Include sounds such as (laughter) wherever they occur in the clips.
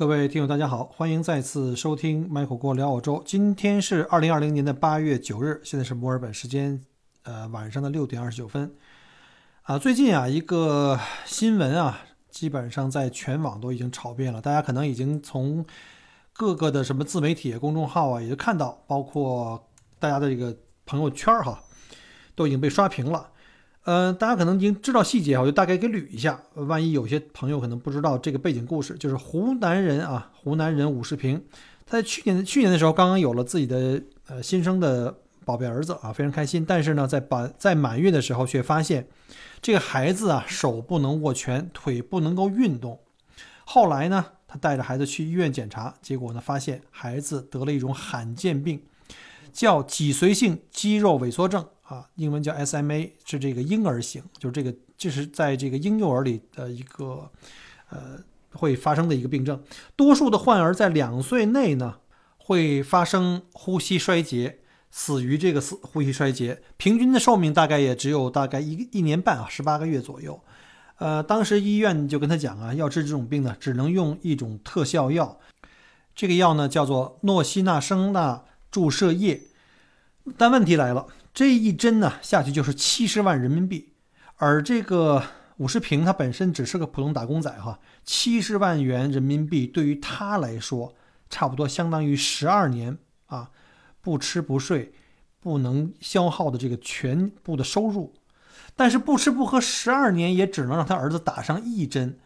各位听友，大家好，欢迎再次收听买火锅聊澳洲。今天是二零二零年的八月九日，现在是墨尔本时间呃晚上的六点二十九分。啊，最近啊一个新闻啊，基本上在全网都已经炒遍了，大家可能已经从各个的什么自媒体、公众号啊，也就看到，包括大家的这个朋友圈哈，都已经被刷屏了。呃，大家可能已经知道细节我就大概给捋一下。万一有些朋友可能不知道这个背景故事，就是湖南人啊，湖南人武世平，他在去年去年的时候刚刚有了自己的呃新生的宝贝儿子啊，非常开心。但是呢，在把在满月的时候却发现，这个孩子啊手不能握拳，腿不能够运动。后来呢，他带着孩子去医院检查，结果呢发现孩子得了一种罕见病，叫脊髓性肌肉萎缩症。啊，英文叫 SMA，是这个婴儿型，就是这个，这是在这个婴幼儿里的一个，呃，会发生的一个病症。多数的患儿在两岁内呢，会发生呼吸衰竭，死于这个死呼吸衰竭。平均的寿命大概也只有大概一一年半啊，十八个月左右。呃，当时医院就跟他讲啊，要治这种病呢，只能用一种特效药，这个药呢叫做诺西那生钠注射液。但问题来了。这一针呢下去就是七十万人民币，而这个武世平他本身只是个普通打工仔哈，七十万元人民币对于他来说，差不多相当于十二年啊不吃不睡不能消耗的这个全部的收入，但是不吃不喝十二年也只能让他儿子打上一针。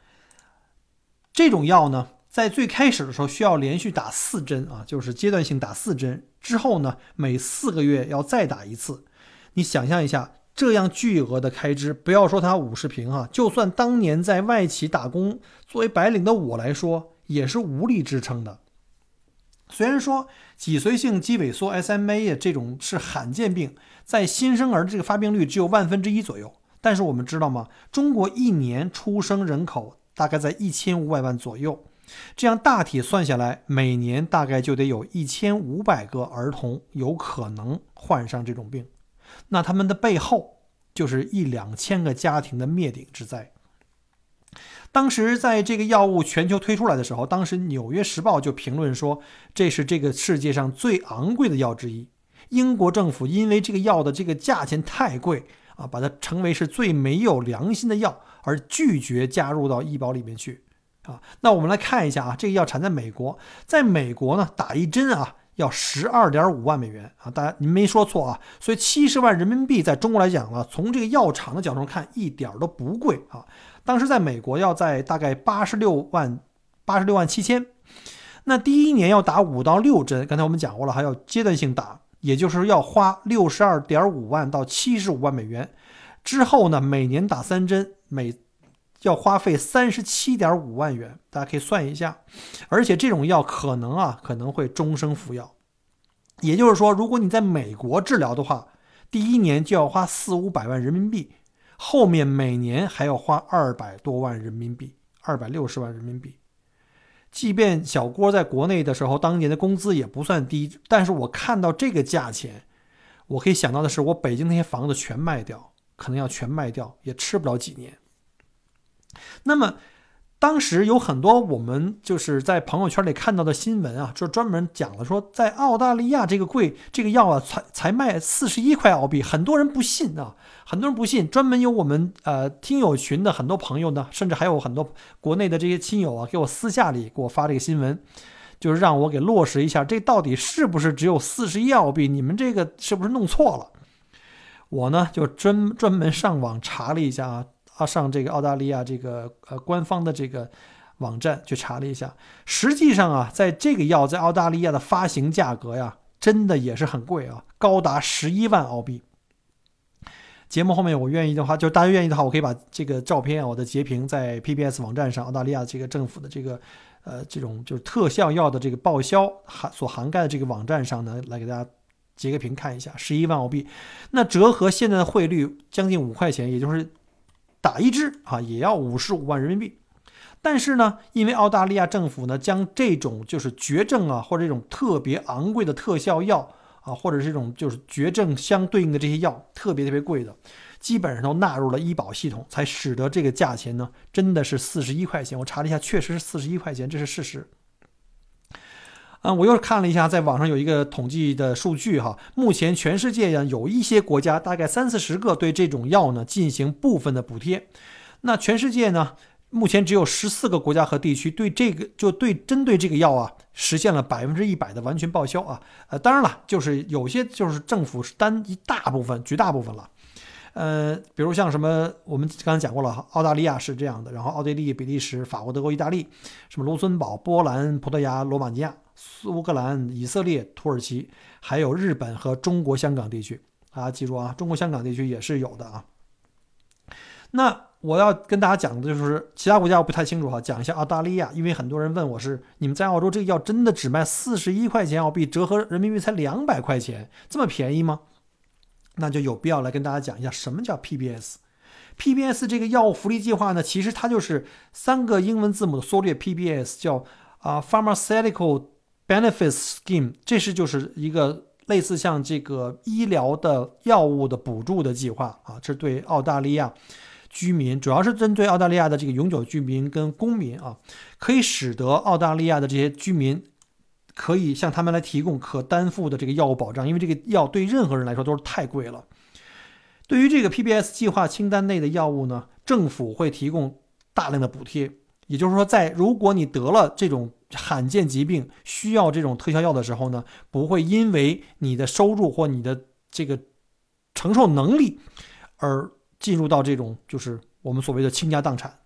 这种药呢，在最开始的时候需要连续打四针啊，就是阶段性打四针。之后呢，每四个月要再打一次。你想象一下，这样巨额的开支，不要说他五十平哈，就算当年在外企打工，作为白领的我来说，也是无力支撑的。虽然说脊髓性肌萎缩 （SMA） 这种是罕见病，在新生儿这个发病率只有万分之一左右，但是我们知道吗？中国一年出生人口大概在一千五百万左右。这样大体算下来，每年大概就得有一千五百个儿童有可能患上这种病，那他们的背后就是一两千个家庭的灭顶之灾。当时在这个药物全球推出来的时候，当时《纽约时报》就评论说，这是这个世界上最昂贵的药之一。英国政府因为这个药的这个价钱太贵啊，把它称为是最没有良心的药，而拒绝加入到医保里面去。啊，那我们来看一下啊，这个药产在美国，在美国呢，打一针啊要十二点五万美元啊，大家您没说错啊，所以七十万人民币在中国来讲呢，从这个药厂的角度看，一点都不贵啊。当时在美国要在大概八十六万八十六万七千，那第一年要打五到六针，刚才我们讲过了，还要阶段性打，也就是要花六十二点五万到七十五万美元，之后呢，每年打三针，每要花费三十七点五万元，大家可以算一下，而且这种药可能啊可能会终生服药，也就是说，如果你在美国治疗的话，第一年就要花四五百万人民币，后面每年还要花二百多万人民币，二百六十万人民币。即便小郭在国内的时候，当年的工资也不算低，但是我看到这个价钱，我可以想到的是，我北京那些房子全卖掉，可能要全卖掉，也吃不了几年。那么，当时有很多我们就是在朋友圈里看到的新闻啊，就专门讲了说，在澳大利亚这个贵这个药啊，才才卖四十一块澳币，很多人不信啊，很多人不信。专门有我们呃听友群的很多朋友呢，甚至还有很多国内的这些亲友啊，给我私下里给我发这个新闻，就是让我给落实一下，这到底是不是只有四十一澳币？你们这个是不是弄错了？我呢就专专门上网查了一下啊。啊，上这个澳大利亚这个呃官方的这个网站去查了一下，实际上啊，在这个药在澳大利亚的发行价格呀，真的也是很贵啊，高达十一万澳币。节目后面我愿意的话，就大家愿意的话，我可以把这个照片啊，我的截屏在 PBS 网站上，澳大利亚这个政府的这个呃这种就是特效药的这个报销含所涵盖的这个网站上呢，来给大家截个屏看一下，十一万澳币，那折合现在的汇率将近五块钱，也就是。打一支啊，也要五十五万人民币。但是呢，因为澳大利亚政府呢，将这种就是绝症啊，或者这种特别昂贵的特效药啊，或者这种就是绝症相对应的这些药，特别特别贵的，基本上都纳入了医保系统，才使得这个价钱呢，真的是四十一块钱。我查了一下，确实是四十一块钱，这是事实嗯，我又看了一下，在网上有一个统计的数据哈，目前全世界呀有一些国家，大概三四十个对这种药呢进行部分的补贴。那全世界呢，目前只有十四个国家和地区对这个就对针对这个药啊实现了百分之一百的完全报销啊。呃，当然了，就是有些就是政府是担一大部分、绝大部分了。呃，比如像什么，我们刚才讲过了，澳大利亚是这样的，然后奥地利、比利时、法国、德国、意大利，什么卢森堡、波兰、葡萄牙、罗马尼亚、苏格兰、以色列、土耳其，还有日本和中国香港地区啊，记住啊，中国香港地区也是有的啊。那我要跟大家讲的就是其他国家我不太清楚哈，讲一下澳大利亚，因为很多人问我是你们在澳洲这个药真的只卖四十一块钱澳币，折合人民币才两百块钱，这么便宜吗？那就有必要来跟大家讲一下什么叫 PBS。PBS 这个药物福利计划呢，其实它就是三个英文字母的缩略，PBS 叫啊 Pharmaceutical Benefits Scheme，这是就是一个类似像这个医疗的药物的补助的计划啊，这对澳大利亚居民，主要是针对澳大利亚的这个永久居民跟公民啊，可以使得澳大利亚的这些居民。可以向他们来提供可担负的这个药物保障，因为这个药对任何人来说都是太贵了。对于这个 PBS 计划清单内的药物呢，政府会提供大量的补贴。也就是说，在如果你得了这种罕见疾病需要这种特效药的时候呢，不会因为你的收入或你的这个承受能力而进入到这种就是我们所谓的倾家荡产。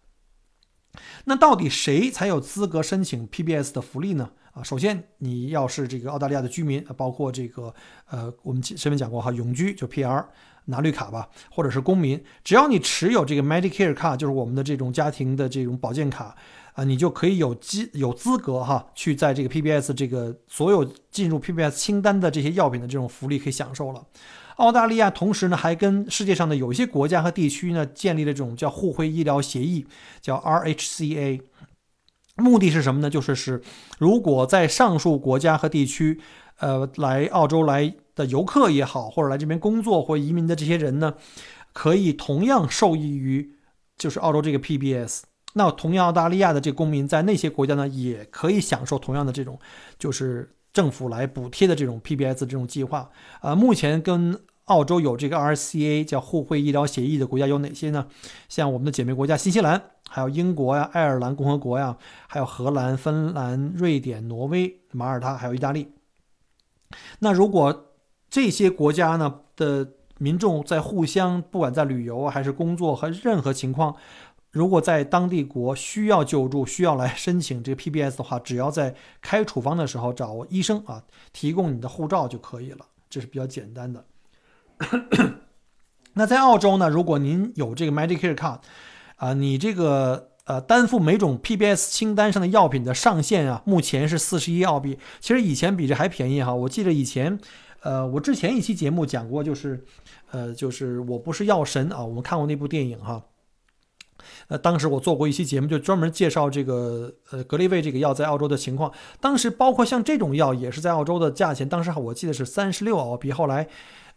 那到底谁才有资格申请 PBS 的福利呢？啊，首先你要是这个澳大利亚的居民，包括这个呃，我们前面讲过哈，永居就 PR 拿绿卡吧，或者是公民，只要你持有这个 Medicare 卡，就是我们的这种家庭的这种保健卡啊，你就可以有资有资格哈，去在这个 PBS 这个所有进入 PBS 清单的这些药品的这种福利可以享受了。澳大利亚同时呢，还跟世界上的有一些国家和地区呢，建立了这种叫互惠医疗协议，叫 RHCA。目的是什么呢？就是是，如果在上述国家和地区，呃，来澳洲来的游客也好，或者来这边工作或移民的这些人呢，可以同样受益于就是澳洲这个 PBS。那同样，澳大利亚的这公民在那些国家呢，也可以享受同样的这种就是政府来补贴的这种 PBS 这种计划。呃，目前跟澳洲有这个 RCA 叫互惠医疗协议的国家有哪些呢？像我们的姐妹国家新西兰，还有英国呀、爱尔兰共和国呀，还有荷兰、芬兰、瑞典、挪威、马耳他，还有意大利。那如果这些国家呢的民众在互相，不管在旅游还是工作和任何情况，如果在当地国需要救助、需要来申请这个 PBS 的话，只要在开处方的时候找医生啊，提供你的护照就可以了，这是比较简单的。(coughs) 那在澳洲呢？如果您有这个 Medicare card，啊，你这个呃担负每种 PBS 清单上的药品的上限啊，目前是四十一澳币。其实以前比这还便宜哈。我记得以前，呃，我之前一期节目讲过，就是，呃，就是我不是药神啊。我们看过那部电影哈。呃，当时我做过一期节目，就专门介绍这个呃格列卫这个药在澳洲的情况。当时包括像这种药也是在澳洲的价钱，当时我记得是三十六澳币，后来。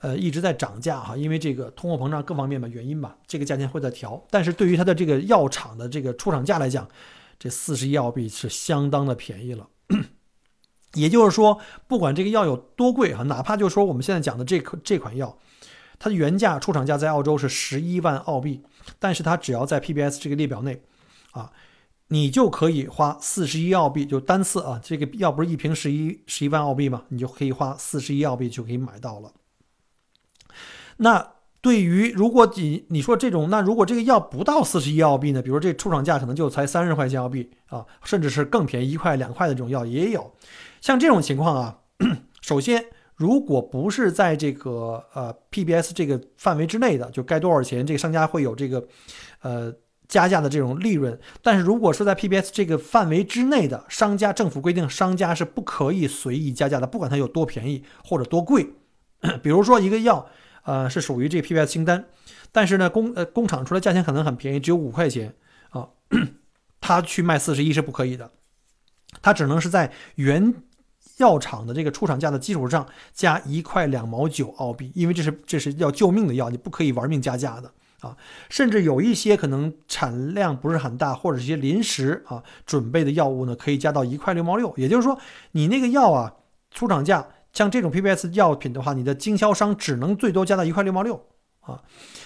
呃，一直在涨价哈，因为这个通货膨胀各方面的原因吧，这个价钱会在调。但是对于它的这个药厂的这个出厂价来讲，这四十一澳币是相当的便宜了。(clears throat) 也就是说，不管这个药有多贵哈，哪怕就说我们现在讲的这颗这款药，它的原价出厂价在澳洲是十一万澳币，但是它只要在 PBS 这个列表内，啊，你就可以花四十一澳币，就单次啊，这个药不是一瓶十一十一万澳币吗？你就可以花四十一澳币就可以买到了。那对于如果你你说这种，那如果这个药不到四十一澳币呢？比如这出厂价可能就才三十块钱澳币啊，甚至是更便宜一块两块的这种药也有。像这种情况啊，(clears throat) 首先如果不是在这个呃 PBS 这个范围之内的，就该多少钱，这个商家会有这个呃加价的这种利润。但是如果是在 PBS 这个范围之内的商家，政府规定商家是不可以随意加价的，不管它有多便宜或者多贵。(clears throat) 比如说一个药。呃，是属于这 PBS 清单，但是呢，工呃工厂出来价钱可能很便宜，只有五块钱啊，(clears throat) 他去卖四十一是不可以的，他只能是在原药厂的这个出厂价的基础上加一块两毛九澳币，因为这是这是要救命的药，你不可以玩命加价的啊，甚至有一些可能产量不是很大，或者一些临时啊准备的药物呢，可以加到一块六毛六。也就是说，你那个药啊，出厂价像这种 PBS 药品的话，你的经销商只能最多加到一块六毛六啊。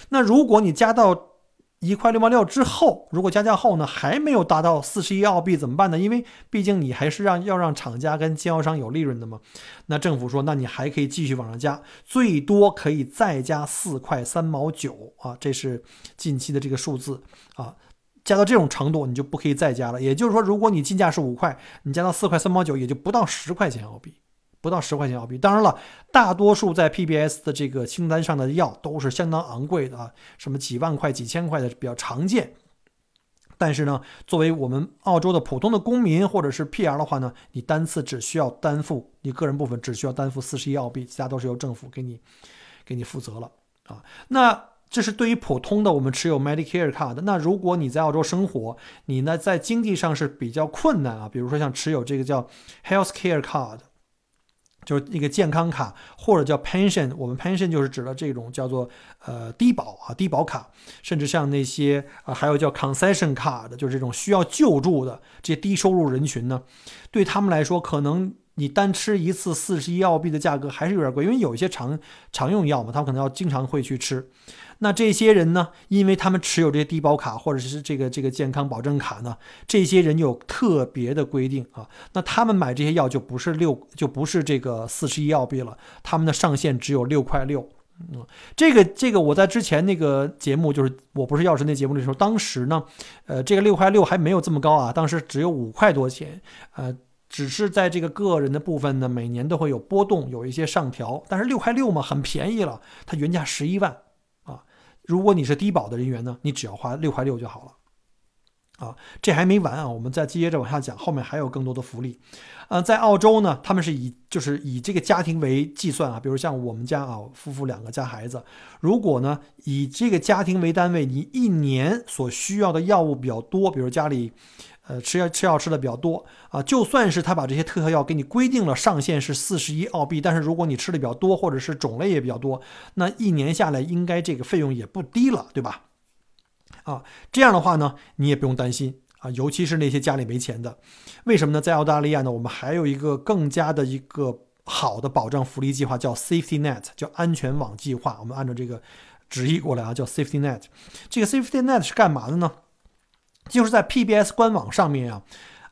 那如果你加到一块六毛六之后，如果加价后呢还没有达到四十一澳币怎么办呢？因为毕竟你还是让要让厂家跟经销商有利润的嘛。那政府说，那你还可以继续往上加，最多可以再加四块三毛九啊，这是近期的这个数字啊。加到这种程度，你就不可以再加了。也就是说，如果你进价是五块，你加到四块三毛九，也就不到十块钱澳币。不到十块钱澳币，当然了，大多数在 PBS 的这个清单上的药都是相当昂贵的啊，什么几万块、几千块的比较常见。但是呢，作为我们澳洲的普通的公民或者是 PR 的话呢，你单次只需要担负你个人部分只需要担负四十一澳币，其他都是由政府给你给你负责了啊。那这是对于普通的我们持有 Medicare card。那如果你在澳洲生活，你呢在经济上是比较困难啊，比如说像持有这个叫 Healthcare card。就是那个健康卡，或者叫 pension，我们 pension 就是指的这种叫做呃低保啊低保卡，甚至像那些啊还有叫 concession card，就是这种需要救助的这些低收入人群呢，对他们来说，可能你单吃一次四十一澳币的价格还是有点贵，因为有一些常常用药嘛，他们可能要经常会去吃。那这些人呢？因为他们持有这些低保卡或者是这个这个健康保证卡呢，这些人有特别的规定啊。那他们买这些药就不是六，就不是这个四十一澳币了，他们的上限只有六块六。嗯，这个这个我在之前那个节目，就是我不是药神那节目的时候，当时呢，呃，这个六块六还没有这么高啊，当时只有五块多钱，呃，只是在这个个人的部分呢，每年都会有波动，有一些上调，但是六块六嘛，很便宜了，它原价十一万啊。如果你是低保的人员呢，你只要花六块六就好了，啊，这还没完啊，我们再接着往下讲，后面还有更多的福利，呃，在澳洲呢，他们是以就是以这个家庭为计算啊，比如像我们家啊，夫妇两个加孩子，如果呢以这个家庭为单位，你一年所需要的药物比较多，比如家里。呃，吃药吃药吃的比较多啊，就算是他把这些特效药给你规定了上限是四十一澳币，但是如果你吃的比较多，或者是种类也比较多，那一年下来应该这个费用也不低了，对吧？啊，这样的话呢，你也不用担心啊，尤其是那些家里没钱的，为什么呢？在澳大利亚呢，我们还有一个更加的一个好的保障福利计划，叫 Safety Net，叫安全网计划。我们按照这个直译过来啊，叫 Safety Net。这个 Safety Net 是干嘛的呢？就是在 PBS 官网上面啊，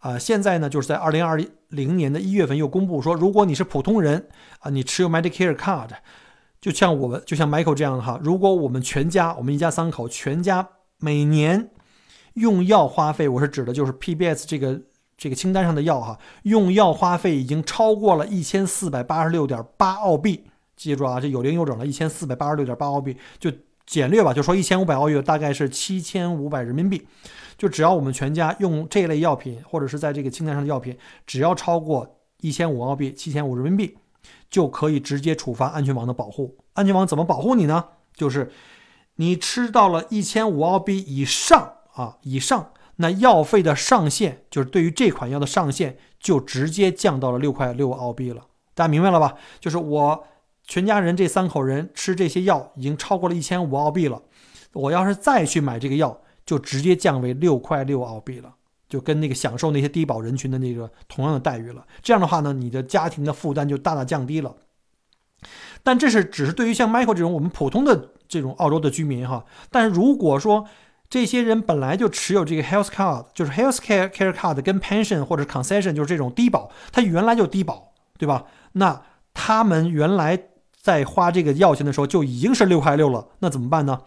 啊，现在呢，就是在二零二零年的一月份又公布说，如果你是普通人啊，你持有 Medicare card，就像我们，就像 Michael 这样的哈，如果我们全家，我们一家三口全家每年用药花费，我是指的就是 PBS 这个这个清单上的药哈，用药花费已经超过了一千四百八十六点八澳币，记住啊，这有零有整了，一千四百八十六点八澳币，就简略吧，就说一千五百澳元，大概是七千五百人民币。就只要我们全家用这类药品，或者是在这个清单上的药品，只要超过一千五澳币，七千五人民币，就可以直接触发安全网的保护。安全网怎么保护你呢？就是你吃到了一千五澳币以上啊，以上，那药费的上限，就是对于这款药的上限，就直接降到了六块六澳币了。大家明白了吧？就是我全家人这三口人吃这些药已经超过了一千五澳币了，我要是再去买这个药。就直接降为六块六澳币了，就跟那个享受那些低保人群的那个同样的待遇了。这样的话呢，你的家庭的负担就大大降低了。但这是只是对于像 Michael 这种我们普通的这种澳洲的居民哈。但是如果说这些人本来就持有这个 Health Card，就是 Health Care Care Card 跟 Pension 或者 Concession，就是这种低保，他原来就低保，对吧？那他们原来在花这个药钱的时候就已经是六块六了，那怎么办呢？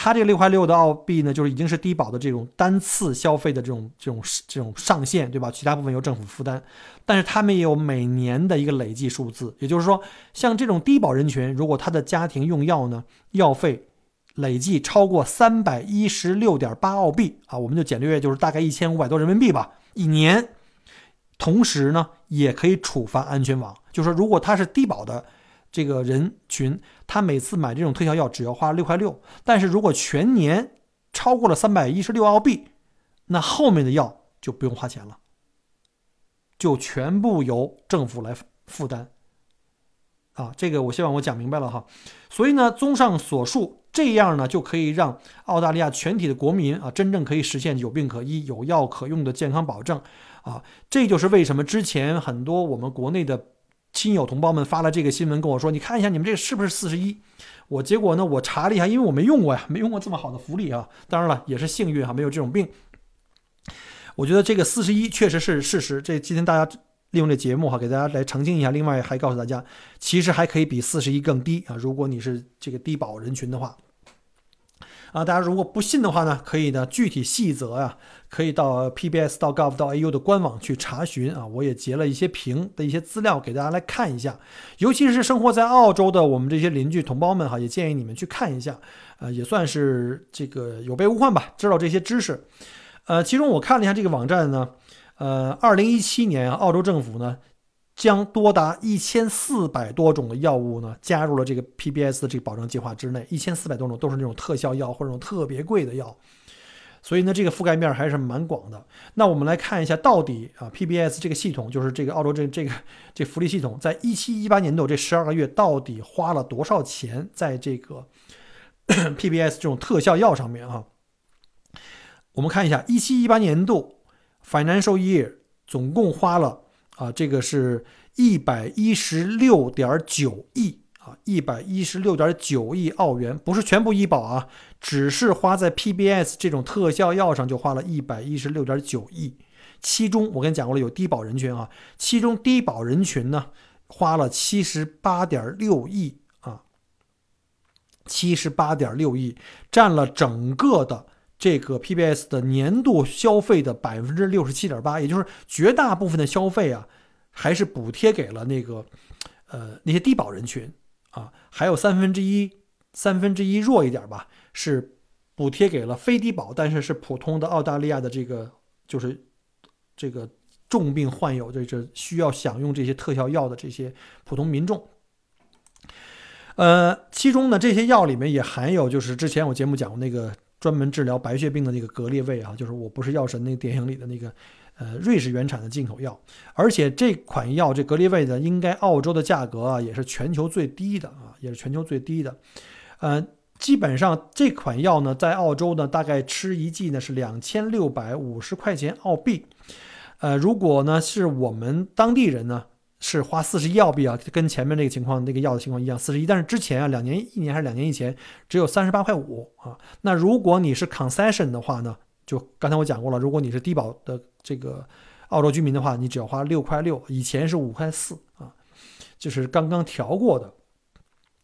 它这个六块六的澳币呢，就是已经是低保的这种单次消费的这种这种这种上限，对吧？其他部分由政府负担，但是他们也有每年的一个累计数字，也就是说，像这种低保人群，如果他的家庭用药呢，药费累计超过三百一十六点八澳币啊，我们就简略就是大概一千五百多人民币吧，一年。同时呢，也可以处罚安全网，就是说，如果他是低保的。这个人群，他每次买这种特效药只要花六块六，但是如果全年超过了三百一十六澳币，那后面的药就不用花钱了，就全部由政府来负担。啊，这个我希望我讲明白了哈。所以呢，综上所述，这样呢就可以让澳大利亚全体的国民啊，真正可以实现有病可医、有药可用的健康保证啊。这就是为什么之前很多我们国内的亲友同胞们发了这个新闻跟我说：“你看一下你们这是不是四十一？”我结果呢，我查了一下，因为我没用过呀，没用过这么好的福利啊。当然了，也是幸运哈，没有这种病。我觉得这个四十一确实是事实。这今天大家利用这节目哈，给大家来澄清一下。另外还告诉大家，其实还可以比四十一更低啊。如果你是这个低保人群的话。啊，大家如果不信的话呢，可以呢具体细则啊，可以到 PBS 到 gov 到 AU 的官网去查询啊。我也截了一些屏的一些资料给大家来看一下，尤其是生活在澳洲的我们这些邻居同胞们哈，也建议你们去看一下，呃，也算是这个有备无患吧，知道这些知识。呃，其中我看了一下这个网站呢，呃，二零一七年澳洲政府呢。将多达一千四百多种的药物呢加入了这个 PBS 的这个保障计划之内，一千四百多种都是那种特效药或者那种特别贵的药，所以呢这个覆盖面还是蛮广的。那我们来看一下，到底啊 PBS 这个系统，就是这个澳洲这这个这福利系统，在一七一八年度这十二个月到底花了多少钱在这个 (coughs) PBS 这种特效药上面啊？我们看一下一七一八年度 Financial Year 总共花了。啊，这个是一百一十六点九亿啊，一百一十六点九亿澳元，不是全部医保啊，只是花在 PBS 这种特效药上就花了一百一十六点九亿。其中我跟你讲过了，有低保人群啊，其中低保人群呢花了七十八点六亿啊，七十八点六亿占了整个的。这个 PBS 的年度消费的百分之六十七点八，也就是绝大部分的消费啊，还是补贴给了那个，呃，那些低保人群啊，还有三分之一，三分之一弱一点吧，是补贴给了非低保，但是是普通的澳大利亚的这个，就是这个重病患有这这需要享用这些特效药的这些普通民众。呃，其中呢，这些药里面也含有，就是之前我节目讲过那个。专门治疗白血病的那个格列卫啊，就是我不是药神那个电影里的那个，呃，瑞士原产的进口药，而且这款药这格列卫的应该澳洲的价格啊也是全球最低的啊，也是全球最低的，呃，基本上这款药呢在澳洲呢大概吃一剂呢是两千六百五十块钱澳币，呃，如果呢是我们当地人呢。是花四十一澳币啊，跟前面那个情况那个药的情况一样，四十一。但是之前啊，两年一年还是两年以前，只有三十八块五啊。那如果你是 concession 的话呢，就刚才我讲过了，如果你是低保的这个澳洲居民的话，你只要花六块六，以前是五块四啊，就是刚刚调过的。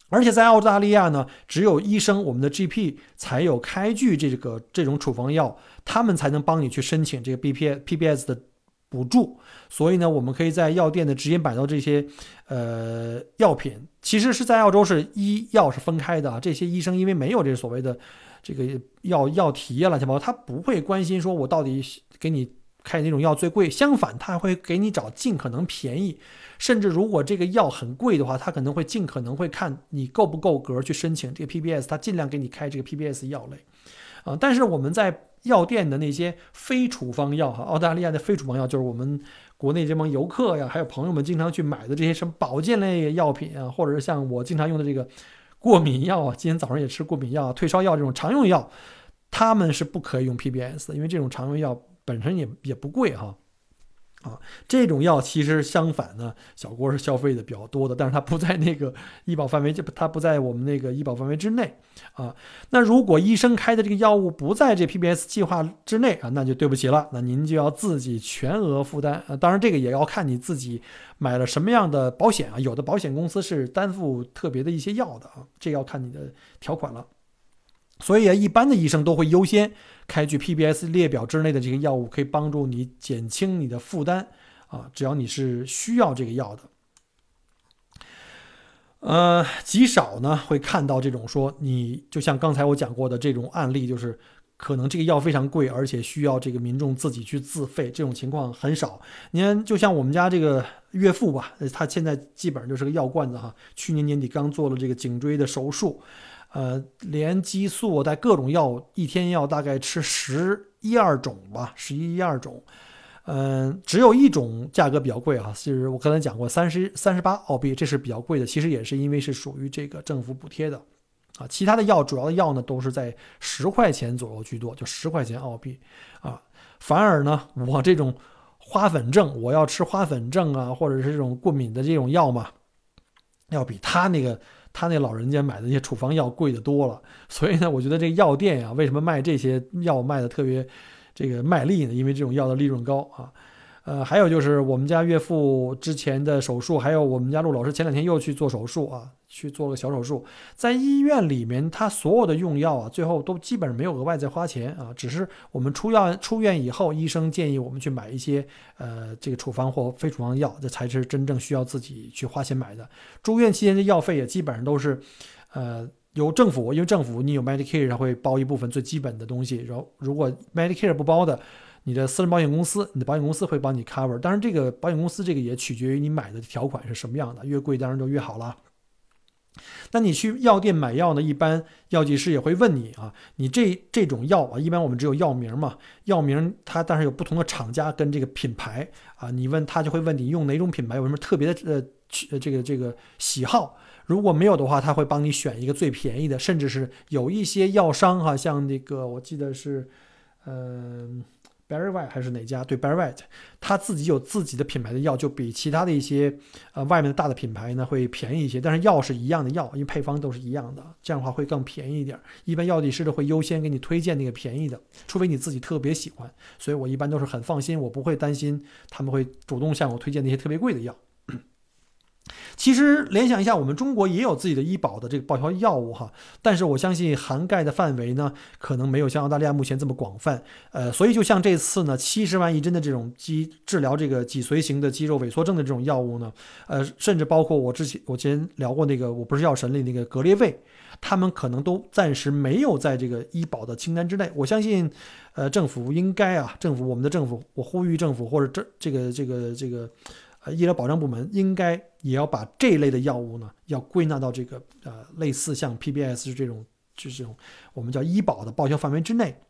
而且在澳大利亚呢，只有医生，我们的 GP 才有开具这个这种处方药，他们才能帮你去申请这个 BPS PBS 的。补助，所以呢，我们可以在药店的直接买到这些，呃，药品。其实是在澳洲是医药是分开的啊。这些医生因为没有这所谓的这个药药提啊乱七八糟，他不会关心说我到底给你开哪种药最贵。相反，他会给你找尽可能便宜，甚至如果这个药很贵的话，他可能会尽可能会看你够不够格去申请这个 PBS，他尽量给你开这个 PBS 药类啊。但是我们在药店的那些非处方药哈，澳大利亚的非处方药就是我们国内这帮游客呀，还有朋友们经常去买的这些什么保健类药品啊，或者是像我经常用的这个过敏药啊，今天早上也吃过敏药、退烧药这种常用药，他们是不可以用 PBS 的，因为这种常用药本身也也不贵哈。啊这种药其实相反呢，小郭是消费的比较多的，但是它不在那个医保范围，就它不在我们那个医保范围之内啊。那如果医生开的这个药物不在这 PBS 计划之内啊，那就对不起了，那您就要自己全额负担啊。当然，这个也要看你自己买了什么样的保险啊，有的保险公司是担负特别的一些药的啊，这要看你的条款了。所以啊，一般的医生都会优先开具 PBS 列表之内的这些药物，可以帮助你减轻你的负担啊。只要你是需要这个药的，呃，极少呢会看到这种说你就像刚才我讲过的这种案例，就是可能这个药非常贵，而且需要这个民众自己去自费，这种情况很少。你看，就像我们家这个岳父吧，他现在基本上就是个药罐子哈。去年年底刚做了这个颈椎的手术。呃，连激素带各种药，一天要大概吃十一二种吧，十一二种。嗯，只有一种价格比较贵啊，是我刚才讲过，三十三十八澳币，这是比较贵的。其实也是因为是属于这个政府补贴的。啊，其他的药主要的药呢都是在十块钱左右居多，就十块钱澳币啊。反而呢，我这种花粉症，我要吃花粉症啊，或者是这种过敏的这种药嘛，要比他那个他那老人家买的那些处方药贵的多了。(laughs) 所以呢，我觉得这个药店呀，为什么卖这些药卖的特别这个卖力呢？因为这种药的利润高啊。呃，还有就是我们家岳父之前的手术，还有我们家陆老师前两天又去做手术啊，去做了小手术，在医院里面，他所有的用药啊，最后都基本上没有额外再花钱啊，只是我们出药出院以后，医生建议我们去买一些呃这个处方或非处方药，这才是真正需要自己去花钱买的。住院期间的药费也基本上都是，呃，由政府，因为政府你有 Medicare，它会包一部分最基本的东西，然后如果 Medicare 不包的。你的私人保险公司，你的保险公司会帮你 cover，当然这个保险公司这个也取决于你买的条款是什么样的，越贵当然就越好了。那你去药店买药呢，一般药剂师也会问你啊，你这这种药啊，一般我们只有药名嘛，药名它但是有不同的厂家跟这个品牌啊，你问他就会问你用哪种品牌，有什么特别的呃呃这个这个喜好，如果没有的话，他会帮你选一个最便宜的，甚至是有一些药商哈，像那个我记得是嗯。Barry White 还是哪家？对，Barry White，他自己有自己的品牌的药，就比其他的一些呃外面的大的品牌呢会便宜一些。但是药是一样的药，因为配方都是一样的，这样的话会更便宜一点。一般药剂师都会优先给你推荐那个便宜的，除非你自己特别喜欢。所以我一般都是很放心，我不会担心他们会主动向我推荐那些特别贵的药。其实联想一下，我们中国也有自己的医保的这个报销药物哈，但是我相信涵盖的范围呢，可能没有像澳大利亚目前这么广泛。呃，所以就像这次呢，七十万一针的这种肌治疗这个脊髓型的肌肉萎缩症的这种药物呢，呃，甚至包括我之前我之前聊过那个我不是药神里那个格列卫，他们可能都暂时没有在这个医保的清单之内。我相信，呃，政府应该啊，政府我们的政府，我呼吁政府或者这这个这个这个。医疗保障部门应该也要把这一类的药物呢，要归纳到这个呃类似像 PBS 这种，就是这种我们叫医保的报销范围之内，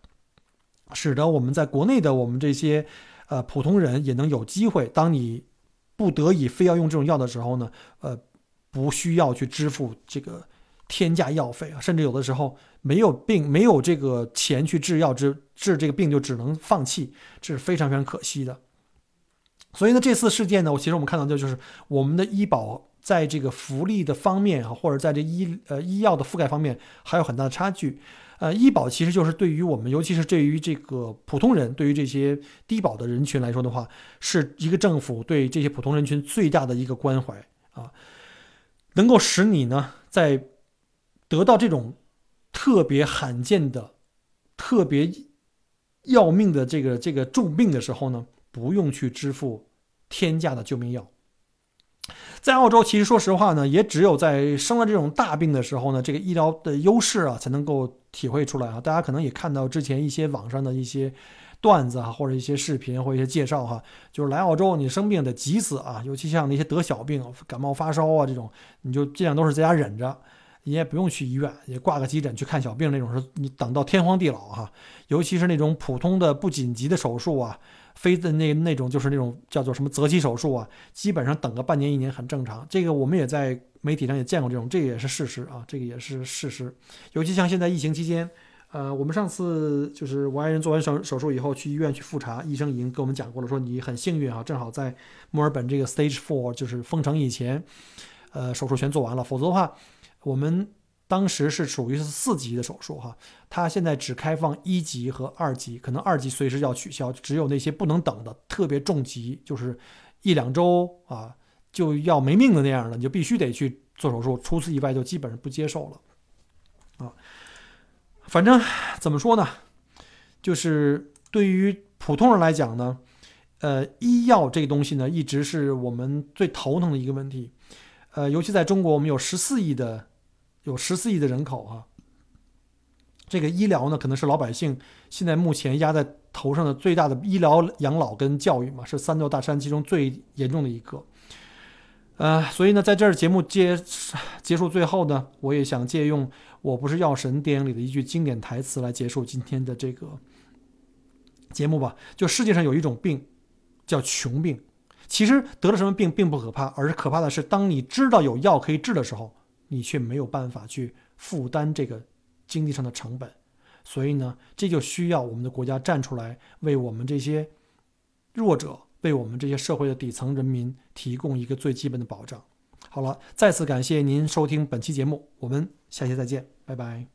使得我们在国内的我们这些呃普通人也能有机会，当你不得已非要用这种药的时候呢，呃，不需要去支付这个天价药费啊，甚至有的时候没有病没有这个钱去治药治治这个病就只能放弃，这是非常非常可惜的。所以呢，这次事件呢，我其实我们看到的就是我们的医保在这个福利的方面啊，或者在这医呃医药的覆盖方面还有很大的差距。呃，医保其实就是对于我们，尤其是对于这个普通人，对于这些低保的人群来说的话，是一个政府对这些普通人群最大的一个关怀啊，能够使你呢在得到这种特别罕见的、特别要命的这个这个重病的时候呢。不用去支付天价的救命药，在澳洲，其实说实话呢，也只有在生了这种大病的时候呢，这个医疗的优势啊，才能够体会出来啊。大家可能也看到之前一些网上的一些段子啊，或者一些视频或者一些介绍哈，就是来澳洲你生病得急死啊，尤其像那些得小病、感冒发烧啊这种，你就尽量都是在家忍着。你也不用去医院，也挂个急诊去看小病那种，是你等到天荒地老哈。尤其是那种普通的不紧急的手术啊，非的那那种就是那种叫做什么择期手术啊，基本上等个半年一年很正常。这个我们也在媒体上也见过这种，这个也是事实啊，这个也是事实。尤其像现在疫情期间，呃，我们上次就是我爱人做完手手术以后去医院去复查，医生已经跟我们讲过了，说你很幸运啊，正好在墨尔本这个 Stage Four 就是封城以前，呃，手术全做完了，否则的话。我们当时是属于是四级的手术哈，他现在只开放一级和二级，可能二级随时要取消，只有那些不能等的特别重疾，就是一两周啊就要没命的那样的，你就必须得去做手术，除此以外就基本上不接受了啊。反正怎么说呢，就是对于普通人来讲呢，呃，医药这个东西呢，一直是我们最头疼的一个问题，呃，尤其在中国，我们有十四亿的。有十四亿的人口啊，这个医疗呢，可能是老百姓现在目前压在头上的最大的医疗、养老跟教育嘛，是三座大山其中最严重的一个。呃，所以呢，在这儿节目结结束最后呢，我也想借用《我不是药神》电影里的一句经典台词来结束今天的这个节目吧。就世界上有一种病叫穷病，其实得了什么病并不可怕，而是可怕的是当你知道有药可以治的时候。你却没有办法去负担这个经济上的成本。所以呢，这就需要我们的国家站出来，为我们这些弱者，为我们这些社会的底层人民提供一个最基本的保障。好了，再次感谢您收听本期节目，我们下期再见，拜拜。